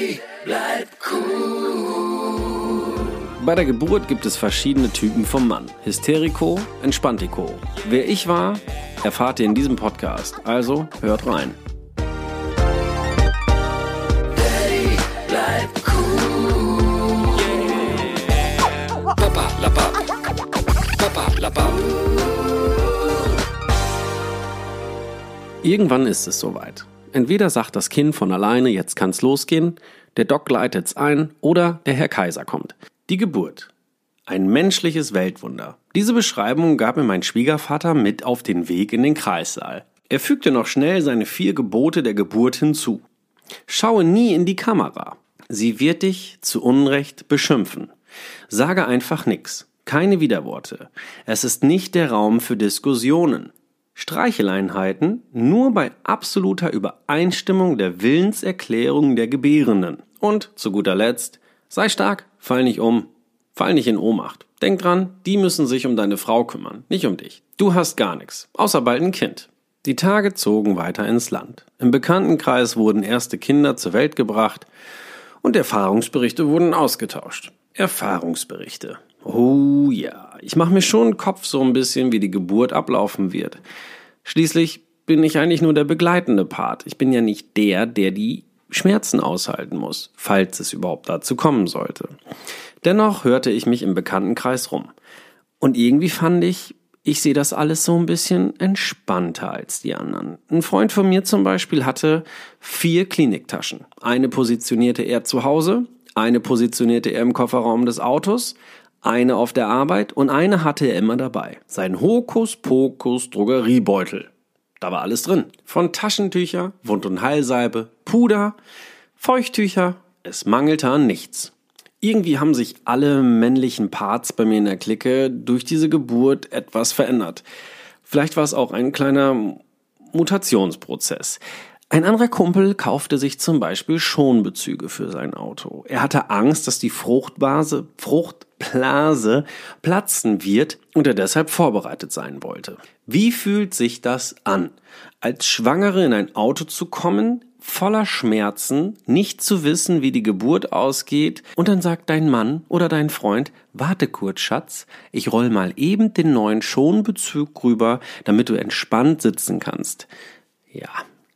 Daddy, bleib cool. Bei der Geburt gibt es verschiedene Typen vom Mann. Hysterico, Entspanntico. Wer ich war, erfahrt ihr in diesem Podcast. Also hört rein. Daddy, bleib cool. Papa, la Papp. Papa, la Papp. Irgendwann ist es soweit. Entweder sagt das Kind von alleine, jetzt kann's losgehen, der Doc leitet's ein oder der Herr Kaiser kommt. Die Geburt. Ein menschliches Weltwunder. Diese Beschreibung gab mir mein Schwiegervater mit auf den Weg in den Kreissaal. Er fügte noch schnell seine vier Gebote der Geburt hinzu. Schaue nie in die Kamera. Sie wird dich zu Unrecht beschimpfen. Sage einfach nix. Keine Widerworte. Es ist nicht der Raum für Diskussionen. Streicheleinheiten nur bei absoluter Übereinstimmung der Willenserklärung der Gebärenden. Und zu guter Letzt, sei stark, fall nicht um, fall nicht in Ohnmacht. Denk dran, die müssen sich um deine Frau kümmern, nicht um dich. Du hast gar nichts, außer bald ein Kind. Die Tage zogen weiter ins Land. Im Bekanntenkreis wurden erste Kinder zur Welt gebracht und Erfahrungsberichte wurden ausgetauscht. Erfahrungsberichte. Oh ja, ich mache mir schon einen Kopf so ein bisschen, wie die Geburt ablaufen wird. Schließlich bin ich eigentlich nur der begleitende Part. Ich bin ja nicht der, der die Schmerzen aushalten muss, falls es überhaupt dazu kommen sollte. Dennoch hörte ich mich im Bekanntenkreis rum. Und irgendwie fand ich, ich sehe das alles so ein bisschen entspannter als die anderen. Ein Freund von mir zum Beispiel hatte vier Kliniktaschen. Eine positionierte er zu Hause, eine positionierte er im Kofferraum des Autos, eine auf der Arbeit und eine hatte er immer dabei. Sein Hokuspokus Drogeriebeutel. Da war alles drin. Von Taschentücher, Wund- und Heilsalbe, Puder, Feuchttücher. Es mangelte an nichts. Irgendwie haben sich alle männlichen Parts bei mir in der Clique durch diese Geburt etwas verändert. Vielleicht war es auch ein kleiner Mutationsprozess. Ein anderer Kumpel kaufte sich zum Beispiel Schonbezüge für sein Auto. Er hatte Angst, dass die Fruchtblase, Fruchtblase platzen wird und er deshalb vorbereitet sein wollte. Wie fühlt sich das an, als Schwangere in ein Auto zu kommen, voller Schmerzen, nicht zu wissen, wie die Geburt ausgeht, und dann sagt dein Mann oder dein Freund, warte kurz, Schatz, ich roll mal eben den neuen Schonbezug rüber, damit du entspannt sitzen kannst. Ja,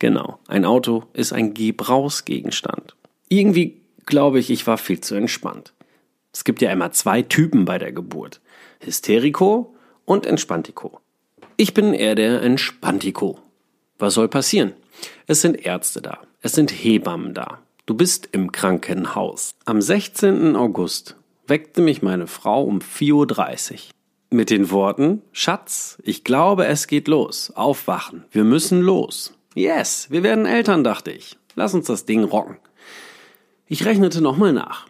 genau, ein Auto ist ein Gebrauchsgegenstand. Irgendwie glaube ich, ich war viel zu entspannt. Es gibt ja immer zwei Typen bei der Geburt. Hysterico und Entspanntico. Ich bin eher der Entspanntico. Was soll passieren? Es sind Ärzte da. Es sind Hebammen da. Du bist im Krankenhaus. Am 16. August weckte mich meine Frau um 4.30 Uhr. Mit den Worten, Schatz, ich glaube, es geht los. Aufwachen. Wir müssen los. Yes, wir werden Eltern, dachte ich. Lass uns das Ding rocken. Ich rechnete nochmal nach.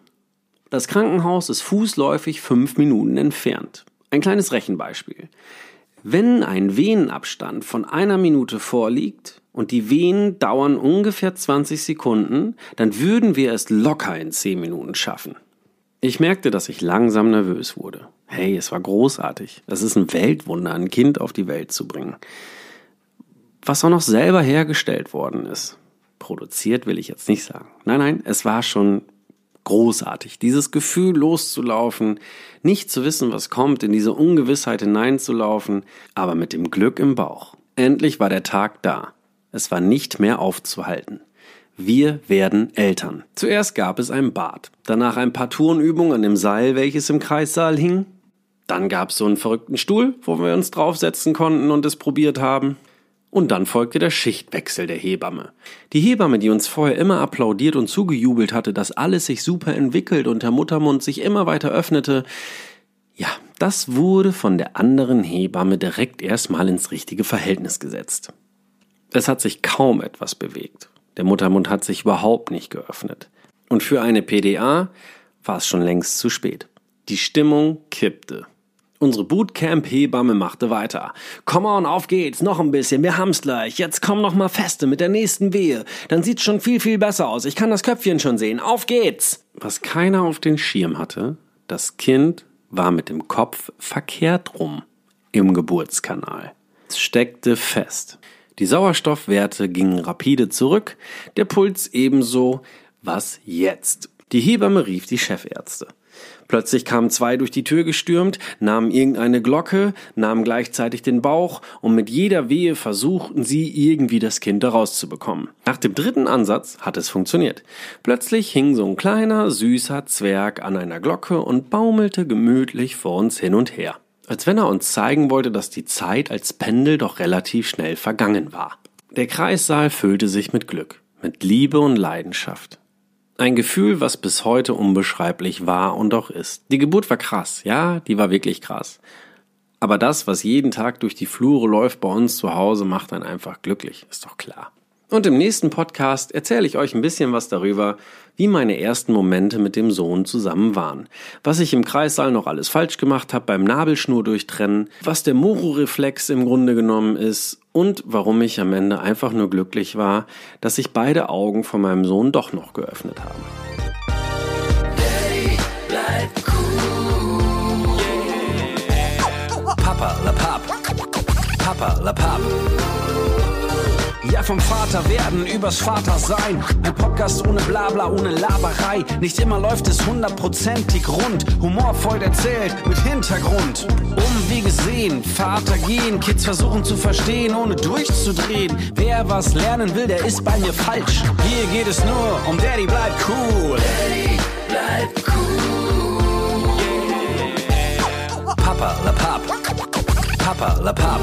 Das Krankenhaus ist fußläufig fünf Minuten entfernt. Ein kleines Rechenbeispiel. Wenn ein Venenabstand von einer Minute vorliegt und die Venen dauern ungefähr 20 Sekunden, dann würden wir es locker in 10 Minuten schaffen. Ich merkte, dass ich langsam nervös wurde. Hey, es war großartig. Es ist ein Weltwunder, ein Kind auf die Welt zu bringen. Was auch noch selber hergestellt worden ist. Produziert will ich jetzt nicht sagen. Nein, nein, es war schon großartig. Dieses Gefühl loszulaufen, nicht zu wissen, was kommt, in diese Ungewissheit hineinzulaufen, aber mit dem Glück im Bauch. Endlich war der Tag da. Es war nicht mehr aufzuhalten. Wir werden Eltern. Zuerst gab es ein Bad, danach ein paar Turnübungen an dem Seil, welches im Kreissaal hing. Dann gab es so einen verrückten Stuhl, wo wir uns draufsetzen konnten und es probiert haben. Und dann folgte der Schichtwechsel der Hebamme. Die Hebamme, die uns vorher immer applaudiert und zugejubelt hatte, dass alles sich super entwickelt und der Muttermund sich immer weiter öffnete, ja, das wurde von der anderen Hebamme direkt erstmal ins richtige Verhältnis gesetzt. Es hat sich kaum etwas bewegt. Der Muttermund hat sich überhaupt nicht geöffnet. Und für eine PDA war es schon längst zu spät. Die Stimmung kippte. Unsere Bootcamp-Hebamme machte weiter. Komm on, auf geht's, noch ein bisschen, wir haben's gleich. Jetzt komm noch mal feste mit der nächsten Wehe. Dann sieht's schon viel, viel besser aus. Ich kann das Köpfchen schon sehen. Auf geht's! Was keiner auf den Schirm hatte, das Kind war mit dem Kopf verkehrt rum im Geburtskanal. Es steckte fest. Die Sauerstoffwerte gingen rapide zurück, der Puls ebenso, was jetzt? Die Hebamme rief die Chefärzte. Plötzlich kamen zwei durch die Tür gestürmt, nahmen irgendeine Glocke, nahmen gleichzeitig den Bauch und mit jeder Wehe versuchten sie irgendwie das Kind daraus zu bekommen. Nach dem dritten Ansatz hat es funktioniert. Plötzlich hing so ein kleiner, süßer Zwerg an einer Glocke und baumelte gemütlich vor uns hin und her. Als wenn er uns zeigen wollte, dass die Zeit als Pendel doch relativ schnell vergangen war. Der Kreissaal füllte sich mit Glück, mit Liebe und Leidenschaft. Ein Gefühl, was bis heute unbeschreiblich war und auch ist. Die Geburt war krass, ja, die war wirklich krass. Aber das, was jeden Tag durch die Flure läuft bei uns zu Hause, macht einen einfach glücklich, ist doch klar. Und im nächsten Podcast erzähle ich euch ein bisschen was darüber, wie meine ersten Momente mit dem Sohn zusammen waren. Was ich im Kreissaal noch alles falsch gemacht habe beim Nabelschnur durchtrennen, was der Moro-Reflex im Grunde genommen ist und warum ich am Ende einfach nur glücklich war, dass sich beide Augen von meinem Sohn doch noch geöffnet haben. Daddy, bleib cool. Papa, la Pap. Papa, la Pap. Ja, vom Vater werden übers Vater sein. Ein Podcast ohne Blabla, ohne Laberei. Nicht immer läuft es hundertprozentig rund. Humorvoll erzählt, mit Hintergrund. Umwege sehen, Vater gehen. Kids versuchen zu verstehen, ohne durchzudrehen. Wer was lernen will, der ist bei mir falsch. Hier geht es nur um Daddy, bleib cool. Daddy, bleib cool. Papa, la Pap. Papa, la Pap.